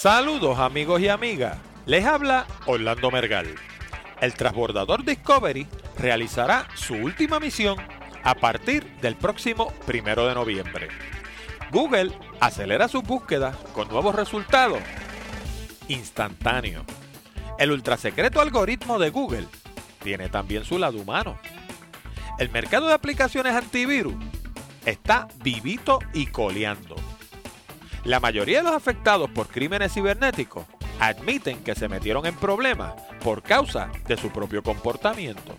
Saludos amigos y amigas, les habla Orlando Mergal. El transbordador Discovery realizará su última misión a partir del próximo primero de noviembre. Google acelera sus búsquedas con nuevos resultados instantáneos. El ultrasecreto algoritmo de Google tiene también su lado humano. El mercado de aplicaciones antivirus está vivito y coleando. La mayoría de los afectados por crímenes cibernéticos admiten que se metieron en problemas por causa de su propio comportamiento.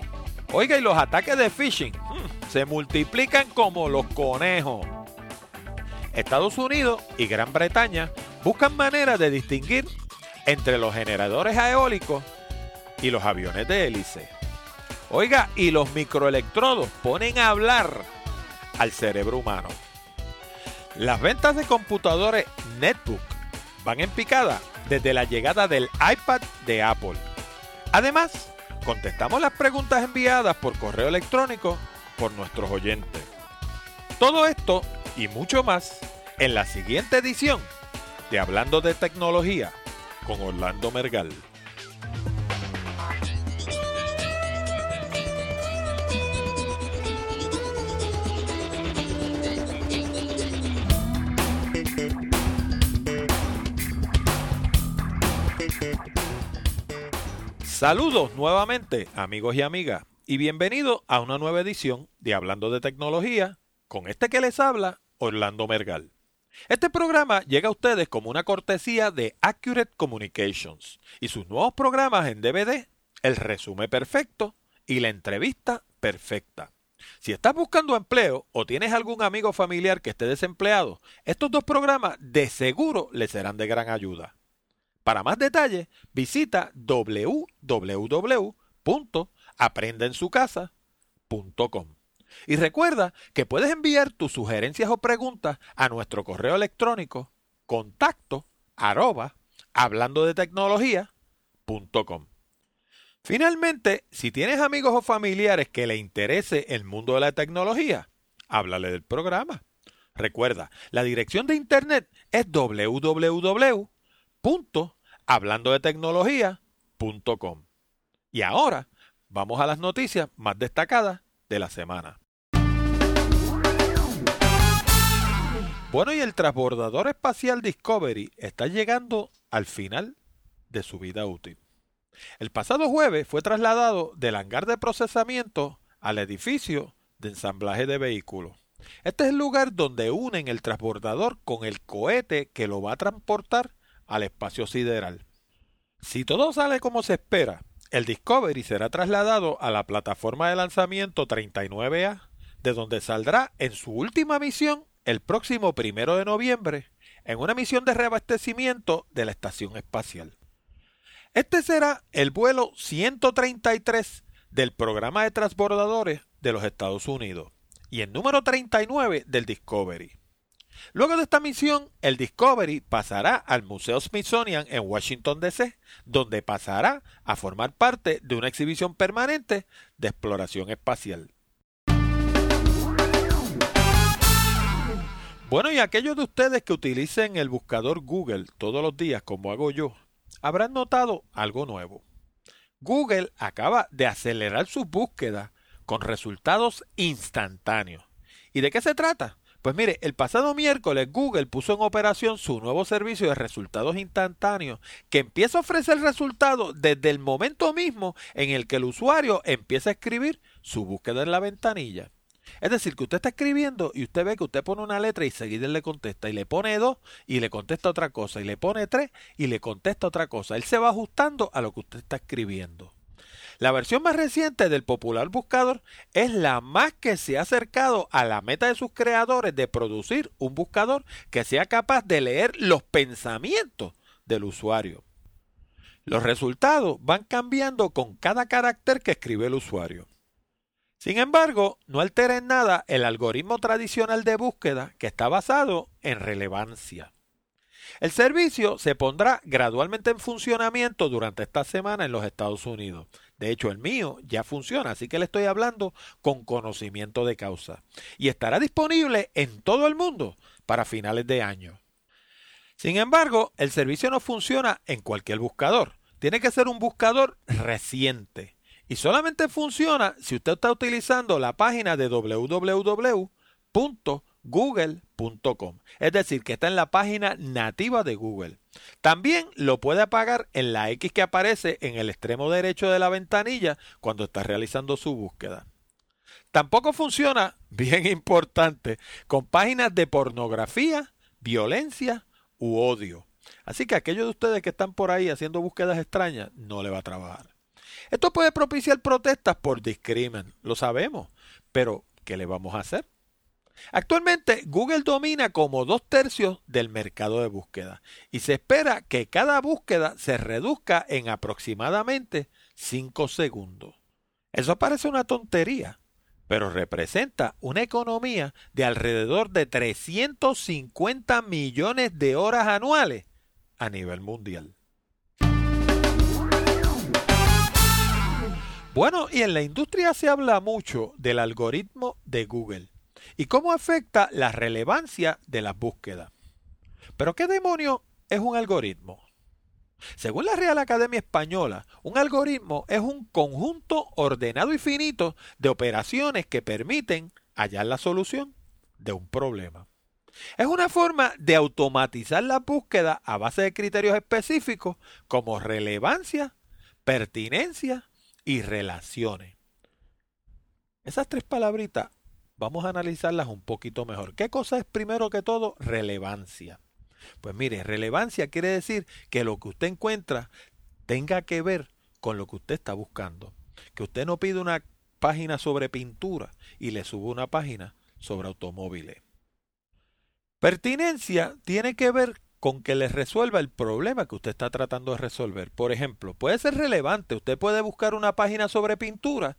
Oiga, y los ataques de phishing hmm, se multiplican como los conejos. Estados Unidos y Gran Bretaña buscan maneras de distinguir entre los generadores eólicos y los aviones de hélice. Oiga, y los microelectrodos ponen a hablar al cerebro humano. Las ventas de computadores netbook van en picada desde la llegada del iPad de Apple. Además, contestamos las preguntas enviadas por correo electrónico por nuestros oyentes. Todo esto y mucho más en la siguiente edición de Hablando de Tecnología con Orlando Mergal. Saludos nuevamente amigos y amigas y bienvenidos a una nueva edición de Hablando de Tecnología con este que les habla Orlando Mergal. Este programa llega a ustedes como una cortesía de Accurate Communications y sus nuevos programas en DVD, El resumen perfecto y la entrevista perfecta. Si estás buscando empleo o tienes algún amigo familiar que esté desempleado, estos dos programas de seguro les serán de gran ayuda. Para más detalles, visita www.aprendensucasa.com. Y recuerda que puedes enviar tus sugerencias o preguntas a nuestro correo electrónico contacto arroba hablando de tecnología.com. Finalmente, si tienes amigos o familiares que le interese el mundo de la tecnología, háblale del programa. Recuerda, la dirección de internet es www hablando de tecnología.com. Y ahora vamos a las noticias más destacadas de la semana. Bueno, y el transbordador espacial Discovery está llegando al final de su vida útil. El pasado jueves fue trasladado del hangar de procesamiento al edificio de ensamblaje de vehículos. Este es el lugar donde unen el transbordador con el cohete que lo va a transportar al espacio sideral. Si todo sale como se espera, el Discovery será trasladado a la plataforma de lanzamiento 39A, de donde saldrá en su última misión el próximo primero de noviembre, en una misión de reabastecimiento de la estación espacial. Este será el vuelo 133 del programa de transbordadores de los Estados Unidos y el número 39 del Discovery. Luego de esta misión, el Discovery pasará al Museo Smithsonian en Washington, D.C., donde pasará a formar parte de una exhibición permanente de exploración espacial. Bueno, y aquellos de ustedes que utilicen el buscador Google todos los días, como hago yo, habrán notado algo nuevo. Google acaba de acelerar sus búsquedas con resultados instantáneos. ¿Y de qué se trata? Pues mire, el pasado miércoles Google puso en operación su nuevo servicio de resultados instantáneos que empieza a ofrecer resultados desde el momento mismo en el que el usuario empieza a escribir su búsqueda en la ventanilla. Es decir, que usted está escribiendo y usted ve que usted pone una letra y seguida le contesta y le pone dos y le contesta otra cosa y le pone tres y le contesta otra cosa. Él se va ajustando a lo que usted está escribiendo. La versión más reciente del popular buscador es la más que se ha acercado a la meta de sus creadores de producir un buscador que sea capaz de leer los pensamientos del usuario. Los resultados van cambiando con cada carácter que escribe el usuario. Sin embargo, no altera en nada el algoritmo tradicional de búsqueda que está basado en relevancia. El servicio se pondrá gradualmente en funcionamiento durante esta semana en los Estados Unidos. De hecho, el mío ya funciona, así que le estoy hablando con conocimiento de causa. Y estará disponible en todo el mundo para finales de año. Sin embargo, el servicio no funciona en cualquier buscador. Tiene que ser un buscador reciente. Y solamente funciona si usted está utilizando la página de www.google.com. Es decir, que está en la página nativa de Google. También lo puede apagar en la X que aparece en el extremo derecho de la ventanilla cuando está realizando su búsqueda. Tampoco funciona, bien importante, con páginas de pornografía, violencia u odio. Así que aquellos de ustedes que están por ahí haciendo búsquedas extrañas, no le va a trabajar. Esto puede propiciar protestas por discrimen, lo sabemos, pero ¿qué le vamos a hacer? Actualmente Google domina como dos tercios del mercado de búsqueda y se espera que cada búsqueda se reduzca en aproximadamente 5 segundos. Eso parece una tontería, pero representa una economía de alrededor de 350 millones de horas anuales a nivel mundial. Bueno, y en la industria se habla mucho del algoritmo de Google y cómo afecta la relevancia de las búsquedas. Pero ¿qué demonio es un algoritmo? Según la Real Academia Española, un algoritmo es un conjunto ordenado y finito de operaciones que permiten hallar la solución de un problema. Es una forma de automatizar la búsqueda a base de criterios específicos como relevancia, pertinencia y relaciones. Esas tres palabritas vamos a analizarlas un poquito mejor. ¿Qué cosa es primero que todo relevancia? Pues mire, relevancia quiere decir que lo que usted encuentra tenga que ver con lo que usted está buscando. Que usted no pide una página sobre pintura y le sube una página sobre automóviles. Pertinencia tiene que ver con que le resuelva el problema que usted está tratando de resolver. Por ejemplo, puede ser relevante. Usted puede buscar una página sobre pintura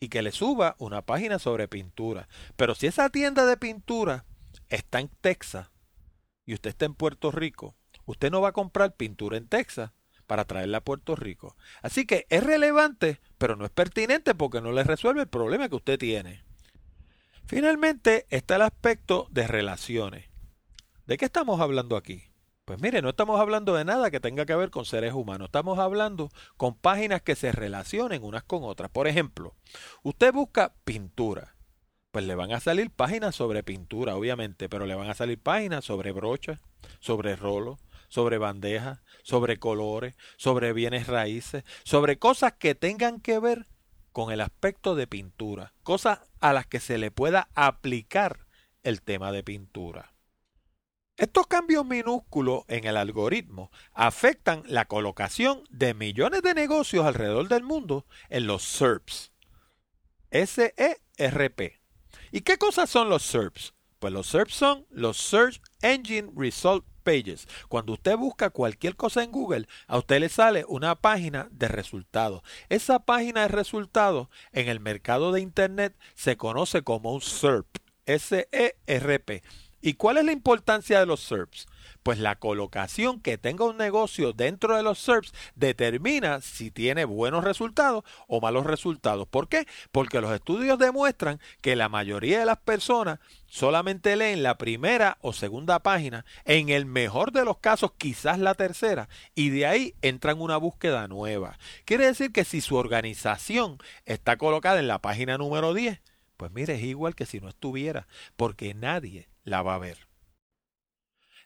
y que le suba una página sobre pintura. Pero si esa tienda de pintura está en Texas y usted está en Puerto Rico, usted no va a comprar pintura en Texas para traerla a Puerto Rico. Así que es relevante, pero no es pertinente porque no le resuelve el problema que usted tiene. Finalmente está el aspecto de relaciones. ¿De qué estamos hablando aquí? Pues mire, no estamos hablando de nada que tenga que ver con seres humanos, estamos hablando con páginas que se relacionen unas con otras. Por ejemplo, usted busca pintura, pues le van a salir páginas sobre pintura, obviamente, pero le van a salir páginas sobre brochas, sobre rolos, sobre bandejas, sobre colores, sobre bienes raíces, sobre cosas que tengan que ver con el aspecto de pintura, cosas a las que se le pueda aplicar el tema de pintura. Estos cambios minúsculos en el algoritmo afectan la colocación de millones de negocios alrededor del mundo en los SERPs. S-E-R-P. ¿Y qué cosas son los SERPs? Pues los SERPs son los Search Engine Result Pages. Cuando usted busca cualquier cosa en Google, a usted le sale una página de resultados. Esa página de resultados en el mercado de Internet se conoce como un SERP. S-E-R-P. ¿Y cuál es la importancia de los SERPs? Pues la colocación que tenga un negocio dentro de los SERPs determina si tiene buenos resultados o malos resultados. ¿Por qué? Porque los estudios demuestran que la mayoría de las personas solamente leen la primera o segunda página, en el mejor de los casos quizás la tercera, y de ahí entran una búsqueda nueva. Quiere decir que si su organización está colocada en la página número 10, pues mire, es igual que si no estuviera, porque nadie la va a ver.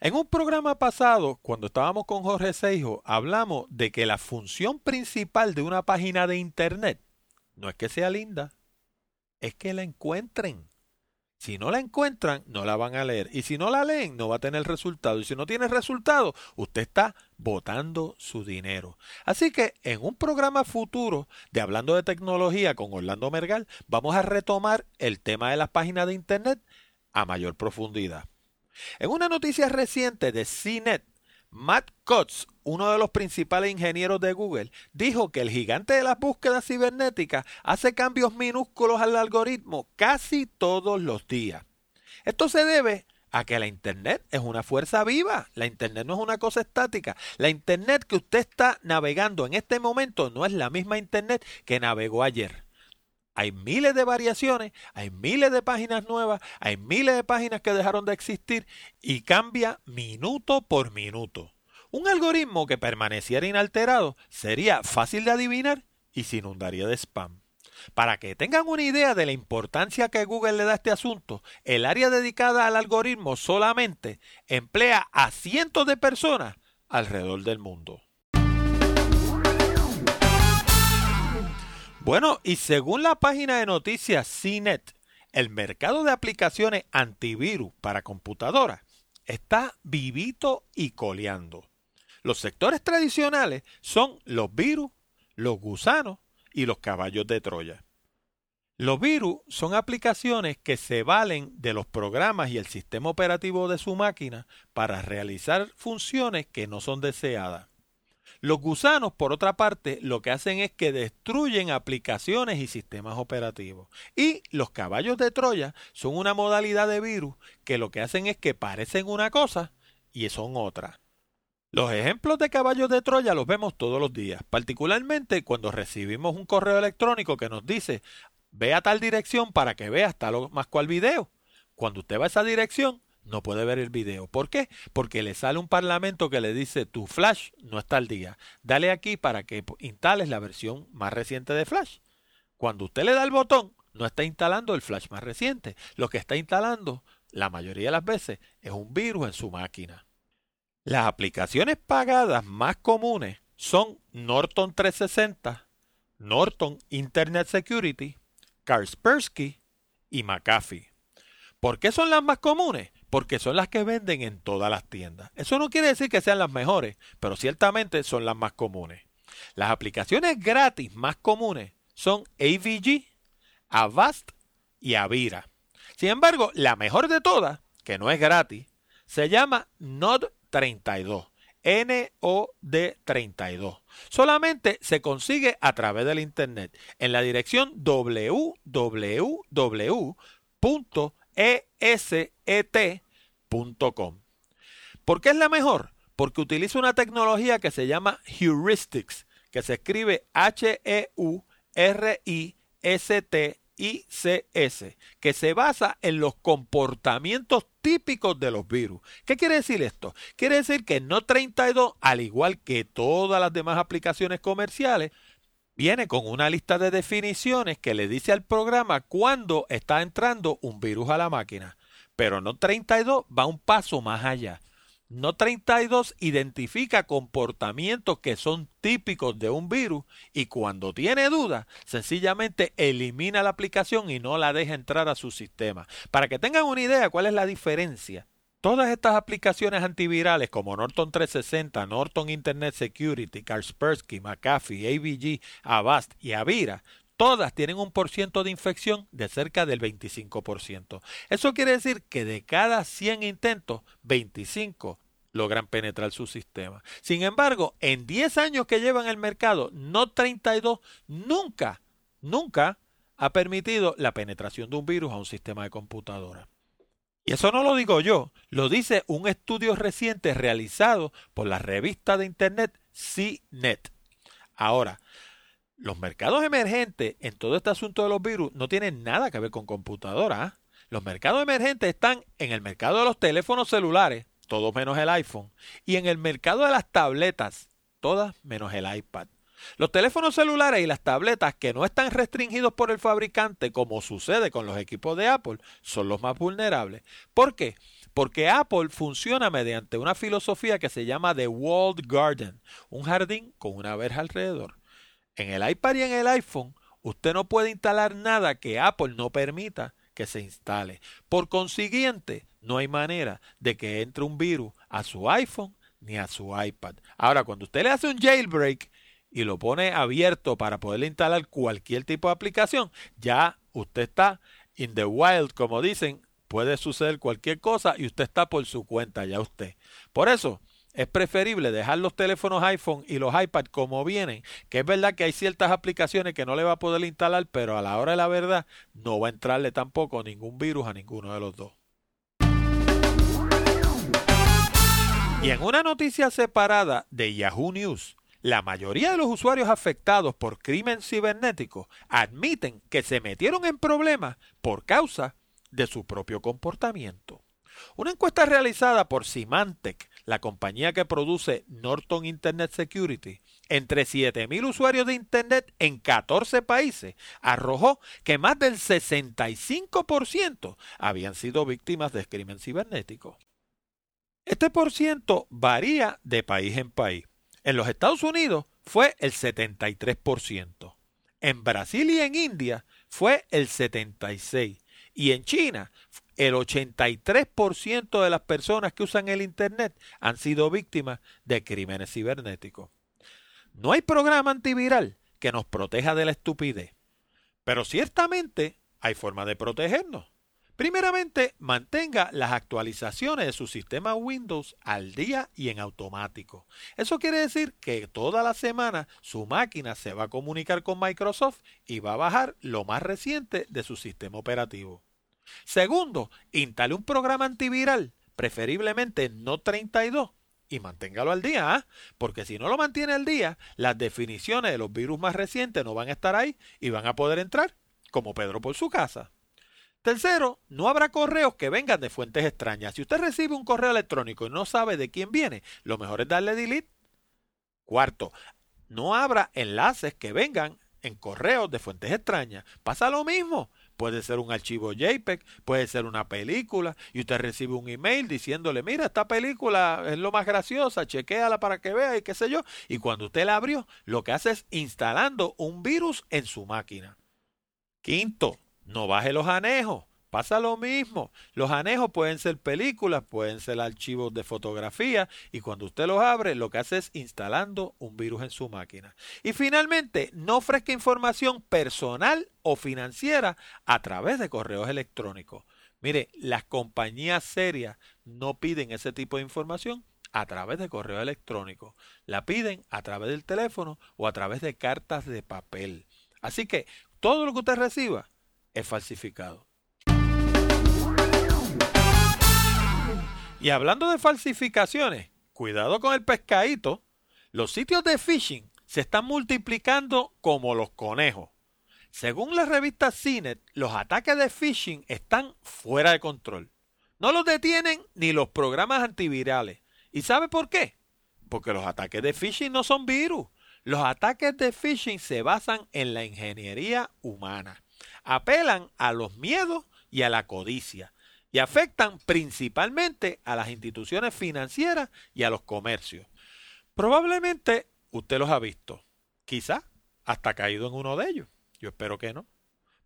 En un programa pasado, cuando estábamos con Jorge Seijo, hablamos de que la función principal de una página de Internet no es que sea linda, es que la encuentren. Si no la encuentran, no la van a leer. Y si no la leen, no va a tener resultado. Y si no tiene resultado, usted está botando su dinero. Así que en un programa futuro de Hablando de Tecnología con Orlando Mergal, vamos a retomar el tema de las páginas de Internet a mayor profundidad. En una noticia reciente de CNET, Matt Cutts, uno de los principales ingenieros de Google, dijo que el gigante de las búsquedas cibernéticas hace cambios minúsculos al algoritmo casi todos los días. Esto se debe a que la Internet es una fuerza viva. La Internet no es una cosa estática. La Internet que usted está navegando en este momento no es la misma Internet que navegó ayer. Hay miles de variaciones, hay miles de páginas nuevas, hay miles de páginas que dejaron de existir y cambia minuto por minuto. Un algoritmo que permaneciera inalterado sería fácil de adivinar y se inundaría de spam. Para que tengan una idea de la importancia que Google le da a este asunto, el área dedicada al algoritmo solamente emplea a cientos de personas alrededor del mundo. Bueno, y según la página de noticias CNET, el mercado de aplicaciones antivirus para computadoras está vivito y coleando. Los sectores tradicionales son los virus, los gusanos y los caballos de Troya. Los virus son aplicaciones que se valen de los programas y el sistema operativo de su máquina para realizar funciones que no son deseadas. Los gusanos, por otra parte, lo que hacen es que destruyen aplicaciones y sistemas operativos. Y los caballos de Troya son una modalidad de virus que lo que hacen es que parecen una cosa y son otra. Los ejemplos de caballos de Troya los vemos todos los días, particularmente cuando recibimos un correo electrónico que nos dice ve a tal dirección para que veas tal más cual video. Cuando usted va a esa dirección, no puede ver el video. ¿Por qué? Porque le sale un parlamento que le dice tu Flash no está al día. Dale aquí para que instales la versión más reciente de Flash. Cuando usted le da el botón, no está instalando el Flash más reciente. Lo que está instalando, la mayoría de las veces, es un virus en su máquina. Las aplicaciones pagadas más comunes son Norton 360, Norton Internet Security, Kaspersky y McAfee. ¿Por qué son las más comunes? Porque son las que venden en todas las tiendas. Eso no quiere decir que sean las mejores, pero ciertamente son las más comunes. Las aplicaciones gratis más comunes son AVG, Avast y Avira. Sin embargo, la mejor de todas, que no es gratis, se llama Node 32. NOD32. Solamente se consigue a través del Internet en la dirección www.eset.com. ¿Por qué es la mejor? Porque utiliza una tecnología que se llama Heuristics, que se escribe H-E-U-R-I-S-T ICS, que se basa en los comportamientos típicos de los virus. ¿Qué quiere decir esto? Quiere decir que No 32, al igual que todas las demás aplicaciones comerciales, viene con una lista de definiciones que le dice al programa cuándo está entrando un virus a la máquina. Pero No 32 va un paso más allá. No 32 identifica comportamientos que son típicos de un virus y cuando tiene duda, sencillamente elimina la aplicación y no la deja entrar a su sistema. Para que tengan una idea cuál es la diferencia. Todas estas aplicaciones antivirales como Norton 360, Norton Internet Security, Kaspersky, McAfee, AVG, Avast y Avira todas tienen un porciento de infección de cerca del 25%. Eso quiere decir que de cada 100 intentos, 25 logran penetrar su sistema. Sin embargo, en 10 años que llevan el mercado, no 32, nunca, nunca ha permitido la penetración de un virus a un sistema de computadora. Y eso no lo digo yo, lo dice un estudio reciente realizado por la revista de Internet CNET. Ahora, los mercados emergentes en todo este asunto de los virus no tienen nada que ver con computadoras. ¿ah? Los mercados emergentes están en el mercado de los teléfonos celulares, todos menos el iPhone, y en el mercado de las tabletas, todas menos el iPad. Los teléfonos celulares y las tabletas que no están restringidos por el fabricante, como sucede con los equipos de Apple, son los más vulnerables. ¿Por qué? Porque Apple funciona mediante una filosofía que se llama The Walled Garden, un jardín con una verja alrededor. En el iPad y en el iPhone, usted no puede instalar nada que Apple no permita que se instale. Por consiguiente, no hay manera de que entre un virus a su iPhone ni a su iPad. Ahora, cuando usted le hace un jailbreak y lo pone abierto para poder instalar cualquier tipo de aplicación, ya usted está in the wild, como dicen, puede suceder cualquier cosa y usted está por su cuenta, ya usted. Por eso, es preferible dejar los teléfonos iPhone y los iPad como vienen, que es verdad que hay ciertas aplicaciones que no le va a poder instalar, pero a la hora de la verdad no va a entrarle tampoco ningún virus a ninguno de los dos. Y en una noticia separada de Yahoo News, la mayoría de los usuarios afectados por crimen cibernético admiten que se metieron en problemas por causa de su propio comportamiento. Una encuesta realizada por Symantec, la compañía que produce Norton Internet Security, entre 7.000 usuarios de Internet en 14 países, arrojó que más del 65% habían sido víctimas de crimen cibernético. Este por ciento varía de país en país. En los Estados Unidos fue el 73%. En Brasil y en India fue el 76%. Y en China, el 83% de las personas que usan el Internet han sido víctimas de crímenes cibernéticos. No hay programa antiviral que nos proteja de la estupidez, pero ciertamente hay forma de protegernos. Primeramente, mantenga las actualizaciones de su sistema Windows al día y en automático. Eso quiere decir que toda la semana su máquina se va a comunicar con Microsoft y va a bajar lo más reciente de su sistema operativo. Segundo, instale un programa antiviral, preferiblemente no 32, y manténgalo al día, ¿ah? porque si no lo mantiene al día, las definiciones de los virus más recientes no van a estar ahí y van a poder entrar como Pedro por su casa. Tercero, no habrá correos que vengan de fuentes extrañas. Si usted recibe un correo electrónico y no sabe de quién viene, lo mejor es darle delete. Cuarto, no habrá enlaces que vengan en correos de fuentes extrañas. Pasa lo mismo. Puede ser un archivo JPEG, puede ser una película, y usted recibe un email diciéndole, mira, esta película es lo más graciosa, chequéala para que vea y qué sé yo. Y cuando usted la abrió, lo que hace es instalando un virus en su máquina. Quinto, no baje los anejos. Pasa lo mismo. Los anejos pueden ser películas, pueden ser archivos de fotografía y cuando usted los abre lo que hace es instalando un virus en su máquina. Y finalmente, no ofrezca información personal o financiera a través de correos electrónicos. Mire, las compañías serias no piden ese tipo de información a través de correo electrónico. La piden a través del teléfono o a través de cartas de papel. Así que todo lo que usted reciba es falsificado. Y hablando de falsificaciones, cuidado con el pescadito. Los sitios de phishing se están multiplicando como los conejos. Según la revista CINET, los ataques de phishing están fuera de control. No los detienen ni los programas antivirales. ¿Y sabe por qué? Porque los ataques de phishing no son virus. Los ataques de phishing se basan en la ingeniería humana. Apelan a los miedos y a la codicia y afectan principalmente a las instituciones financieras y a los comercios. Probablemente usted los ha visto, quizá hasta caído en uno de ellos. Yo espero que no.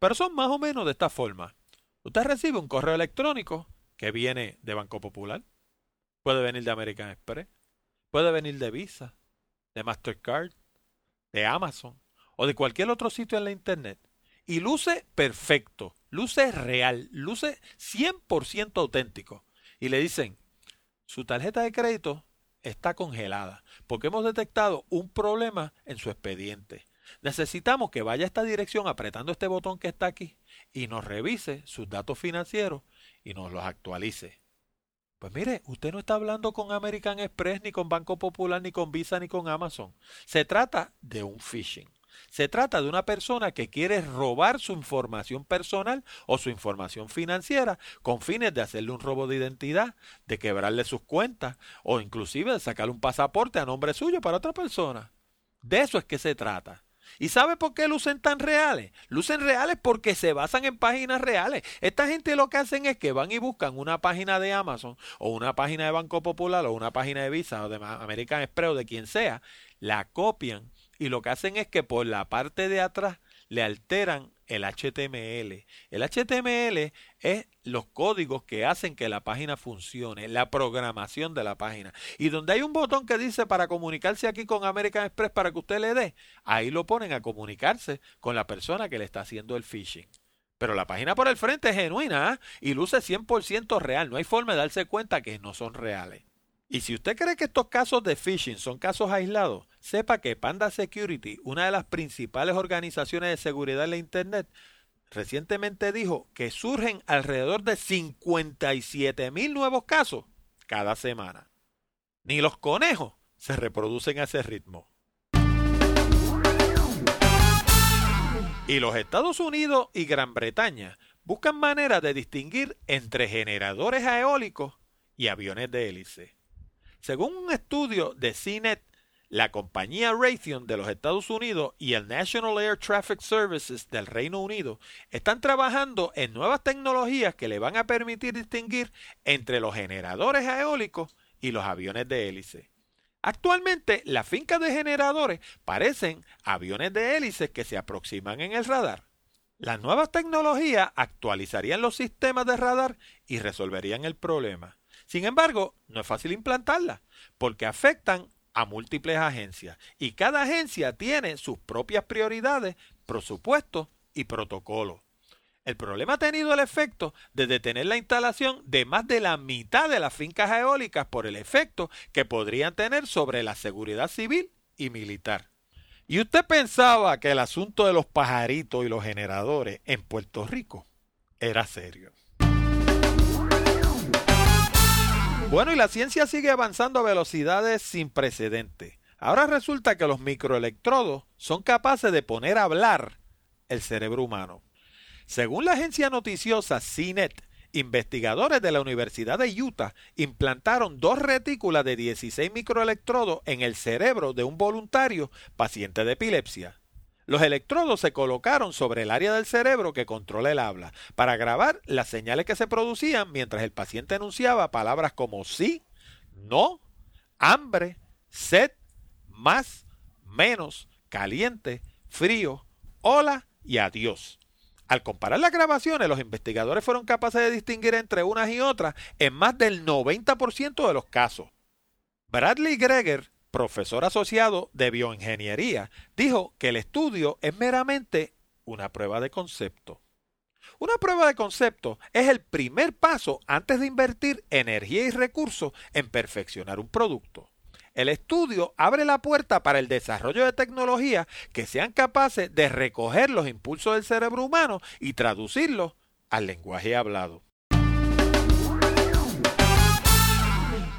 Pero son más o menos de esta forma. Usted recibe un correo electrónico que viene de Banco Popular, puede venir de American Express, puede venir de Visa, de Mastercard, de Amazon o de cualquier otro sitio en la Internet y luce perfecto, luce real, luce 100% auténtico. Y le dicen, su tarjeta de crédito está congelada porque hemos detectado un problema en su expediente. Necesitamos que vaya a esta dirección apretando este botón que está aquí y nos revise sus datos financieros y nos los actualice. Pues mire, usted no está hablando con American Express, ni con Banco Popular, ni con Visa, ni con Amazon. Se trata de un phishing. Se trata de una persona que quiere robar su información personal o su información financiera con fines de hacerle un robo de identidad, de quebrarle sus cuentas o inclusive de sacarle un pasaporte a nombre suyo para otra persona. De eso es que se trata. ¿Y sabe por qué lucen tan reales? Lucen reales porque se basan en páginas reales. Esta gente lo que hacen es que van y buscan una página de Amazon o una página de Banco Popular o una página de Visa o de American Express o de quien sea, la copian y lo que hacen es que por la parte de atrás le alteran el HTML. El HTML es los códigos que hacen que la página funcione, la programación de la página. Y donde hay un botón que dice para comunicarse aquí con American Express para que usted le dé, ahí lo ponen a comunicarse con la persona que le está haciendo el phishing. Pero la página por el frente es genuina ¿ah? y luce 100% real. No hay forma de darse cuenta que no son reales. Y si usted cree que estos casos de phishing son casos aislados, sepa que Panda Security, una de las principales organizaciones de seguridad en la Internet, recientemente dijo que surgen alrededor de 57 mil nuevos casos cada semana. Ni los conejos se reproducen a ese ritmo. Y los Estados Unidos y Gran Bretaña buscan maneras de distinguir entre generadores eólicos y aviones de hélice. Según un estudio de CNET, la compañía Raytheon de los Estados Unidos y el National Air Traffic Services del Reino Unido están trabajando en nuevas tecnologías que le van a permitir distinguir entre los generadores eólicos y los aviones de hélice. Actualmente, las fincas de generadores parecen aviones de hélices que se aproximan en el radar. Las nuevas tecnologías actualizarían los sistemas de radar y resolverían el problema. Sin embargo, no es fácil implantarlas, porque afectan a múltiples agencias y cada agencia tiene sus propias prioridades, presupuestos y protocolos. El problema ha tenido el efecto de detener la instalación de más de la mitad de las fincas eólicas por el efecto que podrían tener sobre la seguridad civil y militar. ¿Y usted pensaba que el asunto de los pajaritos y los generadores en Puerto Rico era serio? Bueno, y la ciencia sigue avanzando a velocidades sin precedentes. Ahora resulta que los microelectrodos son capaces de poner a hablar el cerebro humano. Según la agencia noticiosa CNET, investigadores de la Universidad de Utah implantaron dos retículas de 16 microelectrodos en el cerebro de un voluntario paciente de epilepsia. Los electrodos se colocaron sobre el área del cerebro que controla el habla para grabar las señales que se producían mientras el paciente enunciaba palabras como sí, no, hambre, sed, más, menos, caliente, frío, hola y adiós. Al comparar las grabaciones, los investigadores fueron capaces de distinguir entre unas y otras en más del 90% de los casos. Bradley Greger, profesor asociado de bioingeniería, dijo que el estudio es meramente una prueba de concepto. Una prueba de concepto es el primer paso antes de invertir energía y recursos en perfeccionar un producto. El estudio abre la puerta para el desarrollo de tecnologías que sean capaces de recoger los impulsos del cerebro humano y traducirlos al lenguaje hablado.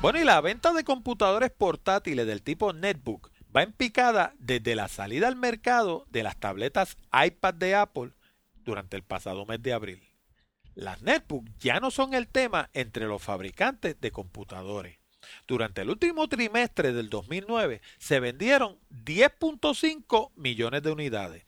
Bueno, y la venta de computadores portátiles del tipo netbook va en picada desde la salida al mercado de las tabletas iPad de Apple durante el pasado mes de abril. Las netbooks ya no son el tema entre los fabricantes de computadores. Durante el último trimestre del 2009 se vendieron 10.5 millones de unidades.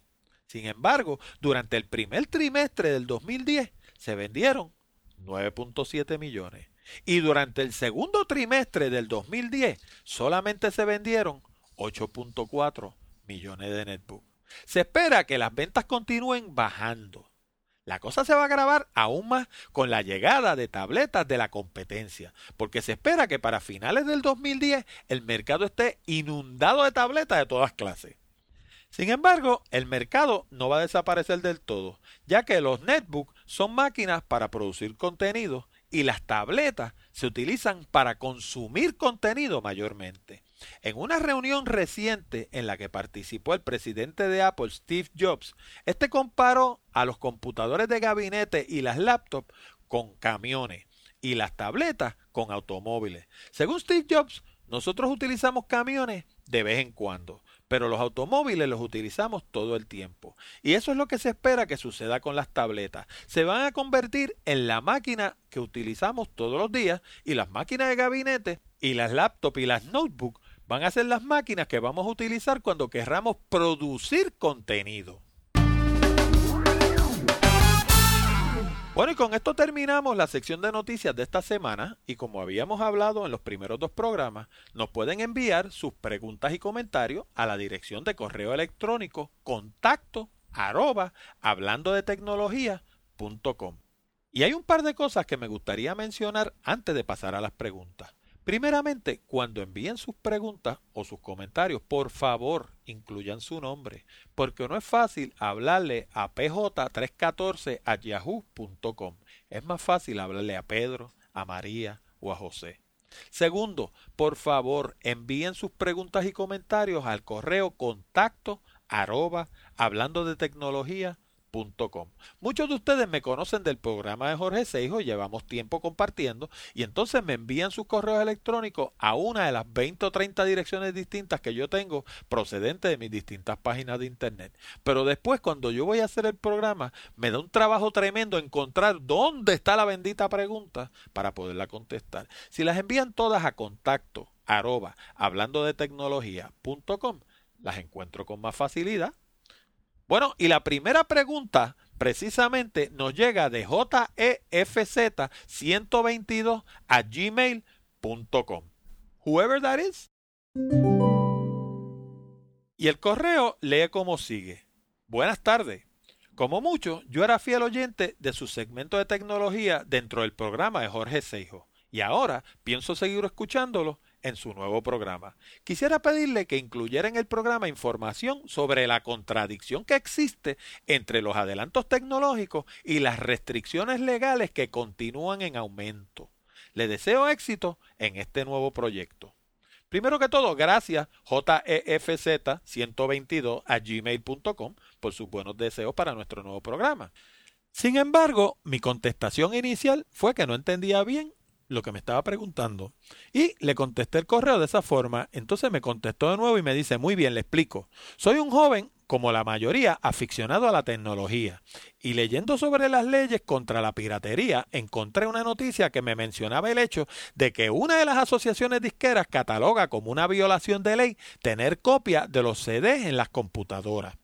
Sin embargo, durante el primer trimestre del 2010 se vendieron 9.7 millones. Y durante el segundo trimestre del 2010 solamente se vendieron 8.4 millones de netbooks. Se espera que las ventas continúen bajando. La cosa se va a agravar aún más con la llegada de tabletas de la competencia, porque se espera que para finales del 2010 el mercado esté inundado de tabletas de todas clases. Sin embargo, el mercado no va a desaparecer del todo, ya que los netbooks son máquinas para producir contenido y las tabletas se utilizan para consumir contenido mayormente. En una reunión reciente en la que participó el presidente de Apple, Steve Jobs, este comparó a los computadores de gabinete y las laptops con camiones y las tabletas con automóviles. Según Steve Jobs, nosotros utilizamos camiones de vez en cuando, pero los automóviles los utilizamos todo el tiempo. Y eso es lo que se espera que suceda con las tabletas. Se van a convertir en la máquina que utilizamos todos los días y las máquinas de gabinete y las laptops y las notebooks van a ser las máquinas que vamos a utilizar cuando querramos producir contenido. Bueno, y con esto terminamos la sección de noticias de esta semana y como habíamos hablado en los primeros dos programas, nos pueden enviar sus preguntas y comentarios a la dirección de correo electrónico contacto arroba hablando de tecnología.com. Y hay un par de cosas que me gustaría mencionar antes de pasar a las preguntas. Primeramente, cuando envíen sus preguntas o sus comentarios, por favor, incluyan su nombre, porque no es fácil hablarle a pj314 a yahoo.com. Es más fácil hablarle a Pedro, a María o a José. Segundo, por favor, envíen sus preguntas y comentarios al correo contacto hablando de Muchos de ustedes me conocen del programa de Jorge Seijo, llevamos tiempo compartiendo y entonces me envían sus correos electrónicos a una de las 20 o 30 direcciones distintas que yo tengo procedentes de mis distintas páginas de internet. Pero después cuando yo voy a hacer el programa me da un trabajo tremendo encontrar dónde está la bendita pregunta para poderla contestar. Si las envían todas a contacto arroba hablando de tecnología.com las encuentro con más facilidad bueno, y la primera pregunta precisamente nos llega de jefz122 a gmail.com. Whoever that is. Y el correo lee como sigue. Buenas tardes. Como mucho, yo era fiel oyente de su segmento de tecnología dentro del programa de Jorge Seijo. Y ahora pienso seguir escuchándolo en su nuevo programa. Quisiera pedirle que incluyera en el programa información sobre la contradicción que existe entre los adelantos tecnológicos y las restricciones legales que continúan en aumento. Le deseo éxito en este nuevo proyecto. Primero que todo, gracias jefz122 a gmail.com por sus buenos deseos para nuestro nuevo programa. Sin embargo, mi contestación inicial fue que no entendía bien lo que me estaba preguntando. Y le contesté el correo de esa forma. Entonces me contestó de nuevo y me dice, muy bien, le explico. Soy un joven, como la mayoría, aficionado a la tecnología. Y leyendo sobre las leyes contra la piratería, encontré una noticia que me mencionaba el hecho de que una de las asociaciones disqueras cataloga como una violación de ley tener copia de los CDs en las computadoras.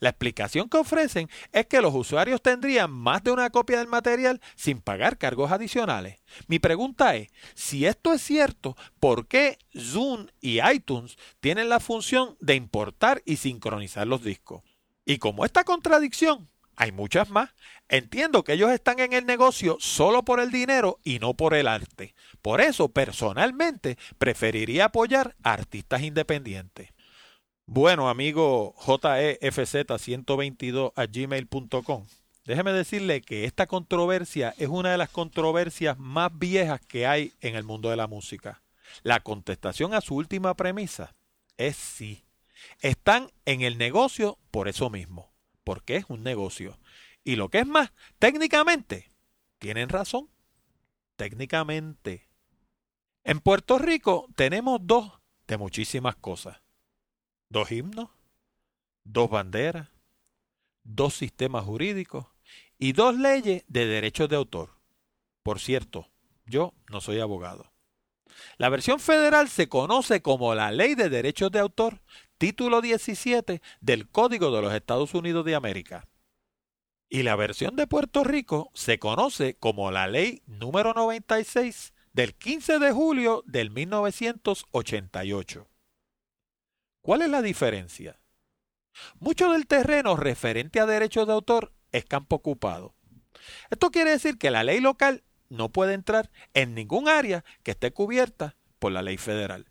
La explicación que ofrecen es que los usuarios tendrían más de una copia del material sin pagar cargos adicionales. Mi pregunta es, si esto es cierto, ¿por qué Zoom y iTunes tienen la función de importar y sincronizar los discos? Y como esta contradicción hay muchas más. Entiendo que ellos están en el negocio solo por el dinero y no por el arte. Por eso, personalmente, preferiría apoyar a artistas independientes. Bueno, amigo JEFZ122 a gmail.com. Déjeme decirle que esta controversia es una de las controversias más viejas que hay en el mundo de la música. La contestación a su última premisa es sí. Están en el negocio por eso mismo, porque es un negocio. Y lo que es más, técnicamente, tienen razón. Técnicamente. En Puerto Rico tenemos dos de muchísimas cosas dos himnos, dos banderas, dos sistemas jurídicos y dos leyes de derechos de autor. Por cierto, yo no soy abogado. La versión federal se conoce como la Ley de Derechos de Autor, título 17 del Código de los Estados Unidos de América. Y la versión de Puerto Rico se conoce como la Ley número 96 del 15 de julio del 1988. ¿Cuál es la diferencia? Mucho del terreno referente a derechos de autor es campo ocupado. Esto quiere decir que la ley local no puede entrar en ningún área que esté cubierta por la ley federal.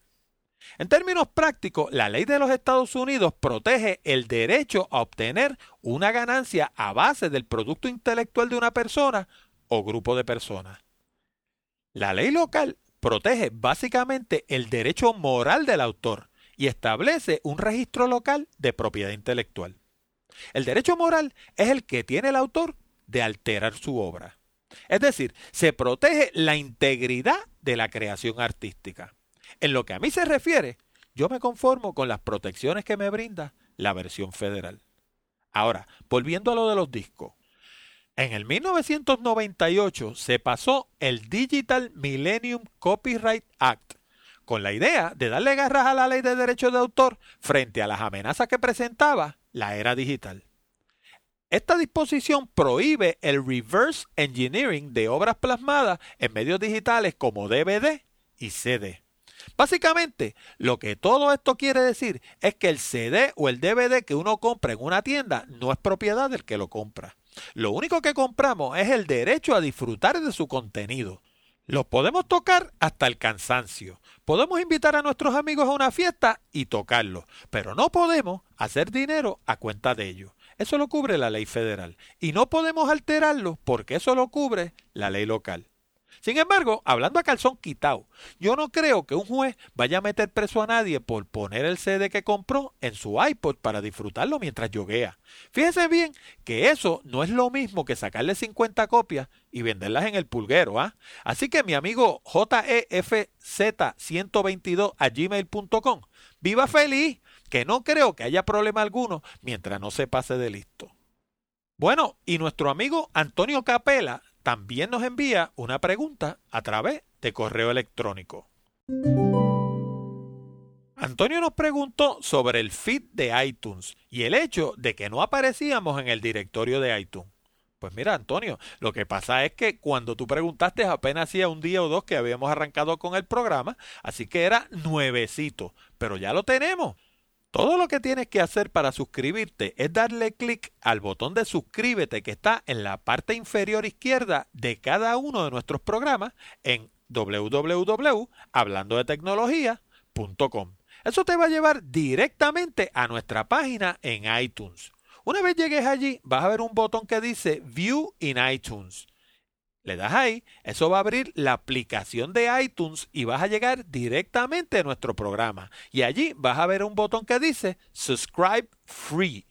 En términos prácticos, la ley de los Estados Unidos protege el derecho a obtener una ganancia a base del producto intelectual de una persona o grupo de personas. La ley local protege básicamente el derecho moral del autor, y establece un registro local de propiedad intelectual. El derecho moral es el que tiene el autor de alterar su obra. Es decir, se protege la integridad de la creación artística. En lo que a mí se refiere, yo me conformo con las protecciones que me brinda la versión federal. Ahora, volviendo a lo de los discos. En el 1998 se pasó el Digital Millennium Copyright Act, con la idea de darle garras a la ley de derechos de autor frente a las amenazas que presentaba la era digital. Esta disposición prohíbe el reverse engineering de obras plasmadas en medios digitales como DVD y CD. Básicamente, lo que todo esto quiere decir es que el CD o el DVD que uno compra en una tienda no es propiedad del que lo compra. Lo único que compramos es el derecho a disfrutar de su contenido. Lo podemos tocar hasta el cansancio. Podemos invitar a nuestros amigos a una fiesta y tocarlo, pero no podemos hacer dinero a cuenta de ello. Eso lo cubre la ley federal y no podemos alterarlo porque eso lo cubre la ley local. Sin embargo, hablando a calzón quitado, yo no creo que un juez vaya a meter preso a nadie por poner el CD que compró en su iPod para disfrutarlo mientras yoguea. Fíjense bien que eso no es lo mismo que sacarle 50 copias y venderlas en el pulguero, ¿ah? Así que mi amigo JEFZ122 a gmail.com, viva feliz, que no creo que haya problema alguno mientras no se pase de listo. Bueno, y nuestro amigo Antonio Capela también nos envía una pregunta a través de correo electrónico. Antonio nos preguntó sobre el feed de iTunes y el hecho de que no aparecíamos en el directorio de iTunes. Pues mira, Antonio, lo que pasa es que cuando tú preguntaste apenas hacía un día o dos que habíamos arrancado con el programa, así que era nuevecito, pero ya lo tenemos. Todo lo que tienes que hacer para suscribirte es darle clic al botón de suscríbete que está en la parte inferior izquierda de cada uno de nuestros programas en www.hablandodetecnología.com. Eso te va a llevar directamente a nuestra página en iTunes. Una vez llegues allí, vas a ver un botón que dice View in iTunes. Le das ahí, eso va a abrir la aplicación de iTunes y vas a llegar directamente a nuestro programa. Y allí vas a ver un botón que dice Subscribe Free.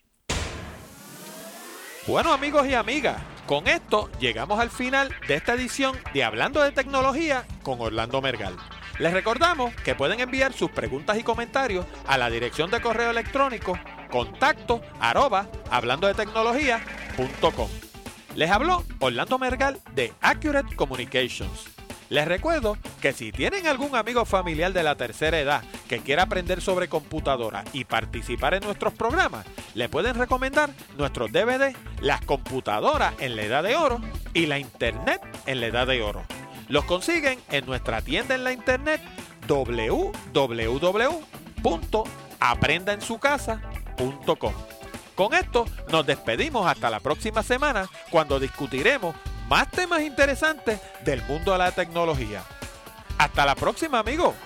Bueno amigos y amigas, con esto llegamos al final de esta edición de Hablando de Tecnología con Orlando Mergal. Les recordamos que pueden enviar sus preguntas y comentarios a la dirección de correo electrónico contacto arroba hablando de tecnología.com. Les habló Orlando Mergal de Accurate Communications. Les recuerdo que si tienen algún amigo familiar de la tercera edad que quiera aprender sobre computadora y participar en nuestros programas, le pueden recomendar nuestros DVD Las computadoras en la edad de oro y la Internet en la edad de oro. Los consiguen en nuestra tienda en la Internet www.aprendaensucasa.com. Con esto nos despedimos hasta la próxima semana cuando discutiremos más temas interesantes del mundo de la tecnología. Hasta la próxima amigos.